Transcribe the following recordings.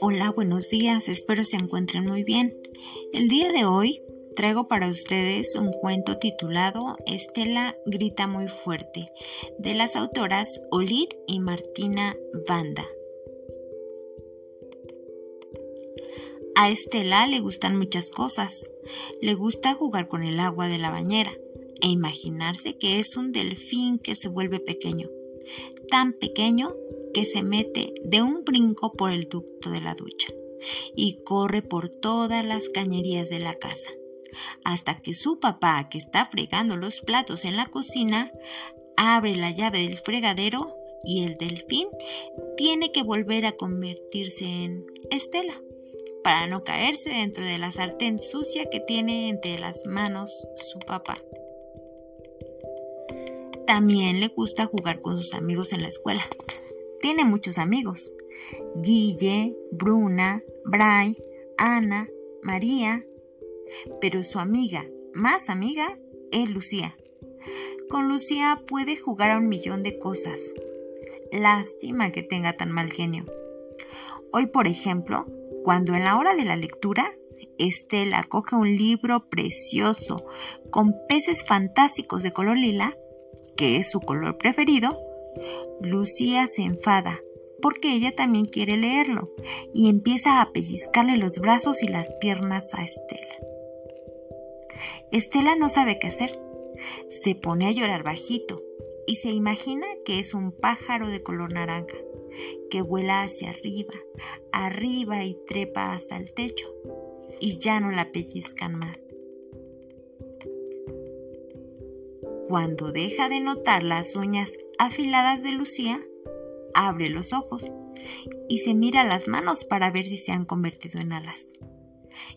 Hola, buenos días, espero se encuentren muy bien. El día de hoy traigo para ustedes un cuento titulado Estela grita muy fuerte, de las autoras Olid y Martina Banda. A Estela le gustan muchas cosas. Le gusta jugar con el agua de la bañera e imaginarse que es un delfín que se vuelve pequeño, tan pequeño que se mete de un brinco por el ducto de la ducha y corre por todas las cañerías de la casa, hasta que su papá, que está fregando los platos en la cocina, abre la llave del fregadero y el delfín tiene que volver a convertirse en Estela para no caerse dentro de la sartén sucia que tiene entre las manos su papá. También le gusta jugar con sus amigos en la escuela, tiene muchos amigos. Guille, Bruna, Bray, Ana, María. Pero su amiga, más amiga, es Lucía. Con Lucía puede jugar a un millón de cosas. Lástima que tenga tan mal genio. Hoy, por ejemplo, cuando en la hora de la lectura, Estela coge un libro precioso con peces fantásticos de color lila, que es su color preferido, Lucía se enfada porque ella también quiere leerlo y empieza a pellizcarle los brazos y las piernas a Estela. Estela no sabe qué hacer. Se pone a llorar bajito y se imagina que es un pájaro de color naranja que vuela hacia arriba, arriba y trepa hasta el techo y ya no la pellizcan más. Cuando deja de notar las uñas afiladas de Lucía, abre los ojos y se mira las manos para ver si se han convertido en alas,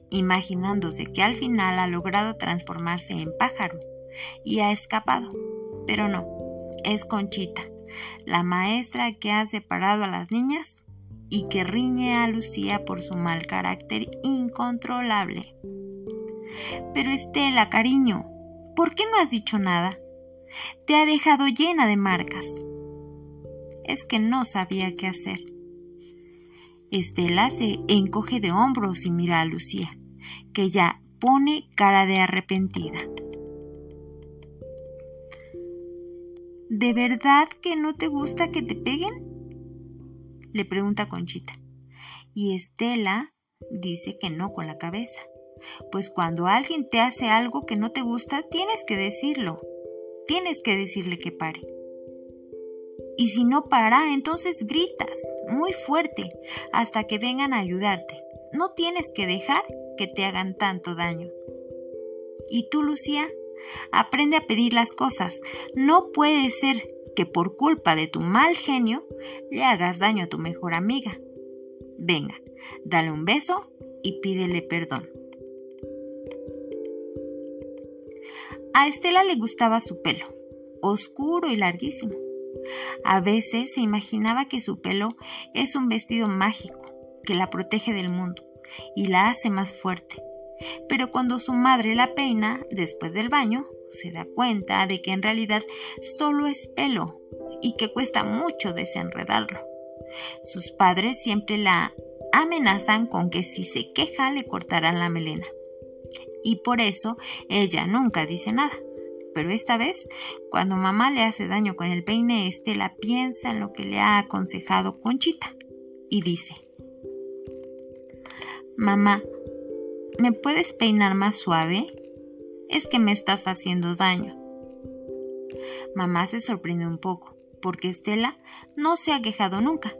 imaginándose que al final ha logrado transformarse en pájaro y ha escapado. Pero no, es Conchita, la maestra que ha separado a las niñas y que riñe a Lucía por su mal carácter incontrolable. Pero Estela, cariño, ¿por qué no has dicho nada? Te ha dejado llena de marcas. Es que no sabía qué hacer. Estela se encoge de hombros y mira a Lucía, que ya pone cara de arrepentida. ¿De verdad que no te gusta que te peguen? le pregunta Conchita. Y Estela dice que no con la cabeza. Pues cuando alguien te hace algo que no te gusta, tienes que decirlo tienes que decirle que pare. Y si no para, entonces gritas muy fuerte hasta que vengan a ayudarte. No tienes que dejar que te hagan tanto daño. Y tú, Lucía, aprende a pedir las cosas. No puede ser que por culpa de tu mal genio le hagas daño a tu mejor amiga. Venga, dale un beso y pídele perdón. A Estela le gustaba su pelo, oscuro y larguísimo. A veces se imaginaba que su pelo es un vestido mágico que la protege del mundo y la hace más fuerte. Pero cuando su madre la peina después del baño, se da cuenta de que en realidad solo es pelo y que cuesta mucho desenredarlo. Sus padres siempre la amenazan con que si se queja le cortarán la melena y por eso ella nunca dice nada. Pero esta vez, cuando mamá le hace daño con el peine, Estela piensa en lo que le ha aconsejado Conchita y dice, Mamá, ¿me puedes peinar más suave? Es que me estás haciendo daño. Mamá se sorprende un poco, porque Estela no se ha quejado nunca,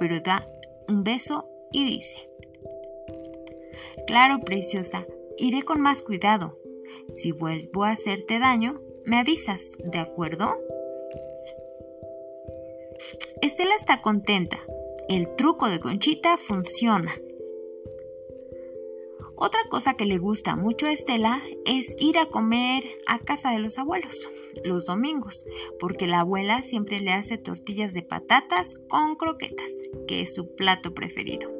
pero da un beso y dice, Claro, preciosa, Iré con más cuidado. Si vuelvo a hacerte daño, me avisas, ¿de acuerdo? Estela está contenta. El truco de Conchita funciona. Otra cosa que le gusta mucho a Estela es ir a comer a casa de los abuelos los domingos, porque la abuela siempre le hace tortillas de patatas con croquetas, que es su plato preferido.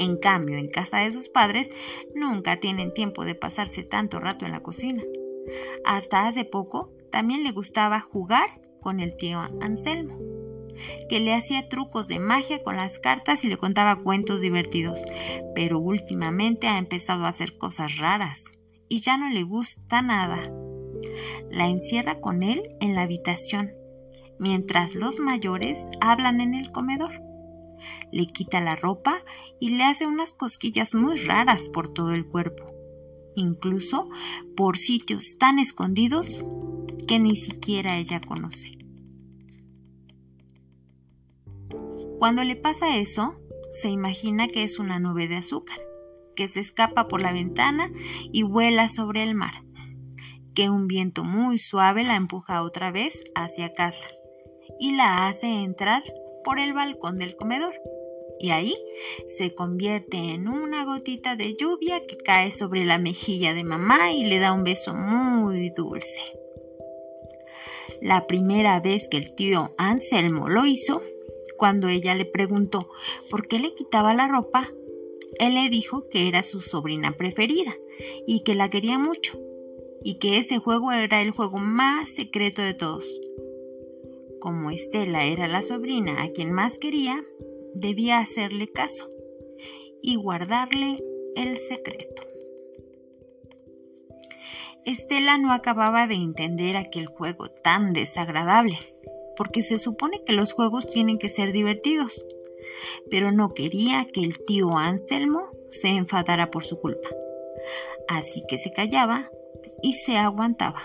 En cambio, en casa de sus padres nunca tienen tiempo de pasarse tanto rato en la cocina. Hasta hace poco también le gustaba jugar con el tío Anselmo, que le hacía trucos de magia con las cartas y le contaba cuentos divertidos, pero últimamente ha empezado a hacer cosas raras y ya no le gusta nada. La encierra con él en la habitación, mientras los mayores hablan en el comedor. Le quita la ropa y le hace unas cosquillas muy raras por todo el cuerpo, incluso por sitios tan escondidos que ni siquiera ella conoce. Cuando le pasa eso, se imagina que es una nube de azúcar, que se escapa por la ventana y vuela sobre el mar, que un viento muy suave la empuja otra vez hacia casa y la hace entrar por el balcón del comedor. Y ahí se convierte en una gotita de lluvia que cae sobre la mejilla de mamá y le da un beso muy dulce. La primera vez que el tío Anselmo lo hizo, cuando ella le preguntó por qué le quitaba la ropa, él le dijo que era su sobrina preferida y que la quería mucho y que ese juego era el juego más secreto de todos. Como Estela era la sobrina a quien más quería, debía hacerle caso y guardarle el secreto. Estela no acababa de entender aquel juego tan desagradable, porque se supone que los juegos tienen que ser divertidos, pero no quería que el tío Anselmo se enfadara por su culpa. Así que se callaba y se aguantaba.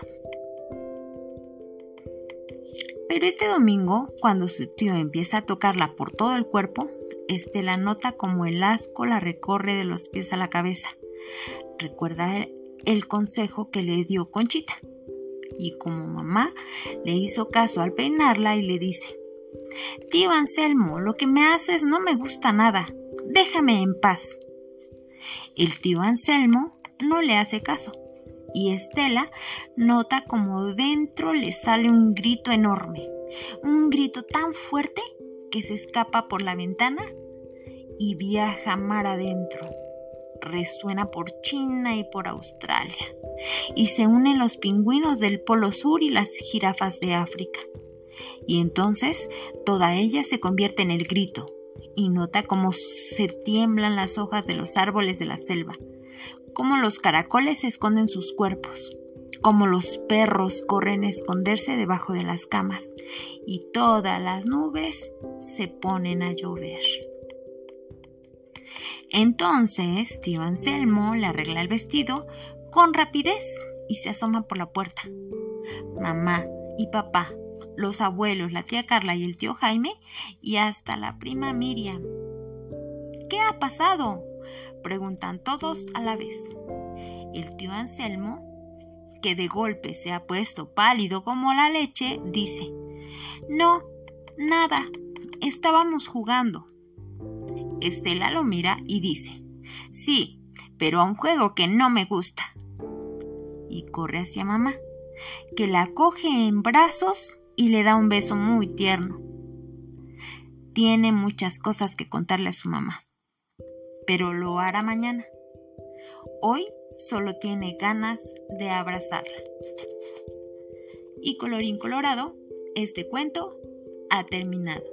Pero este domingo, cuando su tío empieza a tocarla por todo el cuerpo, Estela nota como el asco la recorre de los pies a la cabeza. Recuerda el, consejo que le dio Conchita. Y como mamá le hizo caso al peinarla y le dice, Tío Anselmo, lo que me haces no me gusta nada. Déjame en paz. El tío Anselmo no le hace caso y Estela nota como dentro le sale un grito enorme, un grito tan fuerte que se escapa por la ventana y viaja mar adentro. Resuena por China y por Australia y se unen los pingüinos del Polo Sur y las jirafas de África. Y entonces toda ella se convierte en el grito y nota cómo se tiemblan las hojas de los árboles de la selva cómo los caracoles esconden sus cuerpos, cómo los perros corren a esconderse debajo de las camas y todas las nubes se ponen a llover. Entonces, tío Anselmo le arregla el vestido con rapidez y se asoma por la puerta. Mamá y papá, los abuelos, la tía Carla y el tío Jaime y hasta la prima Miriam. ¿Qué ha pasado? Preguntan todos a la vez. El tío Anselmo, que de golpe se ha puesto pálido como la leche, dice, No, nada, estábamos jugando. Estela lo mira y dice, Sí, pero a un juego que no me gusta. Y corre hacia mamá, que la coge en brazos y le da un beso muy tierno. Tiene muchas cosas que contarle a su mamá pero lo hará mañana. Hoy solo tiene ganas de abrazarla. Y colorín colorado, este cuento ha terminado.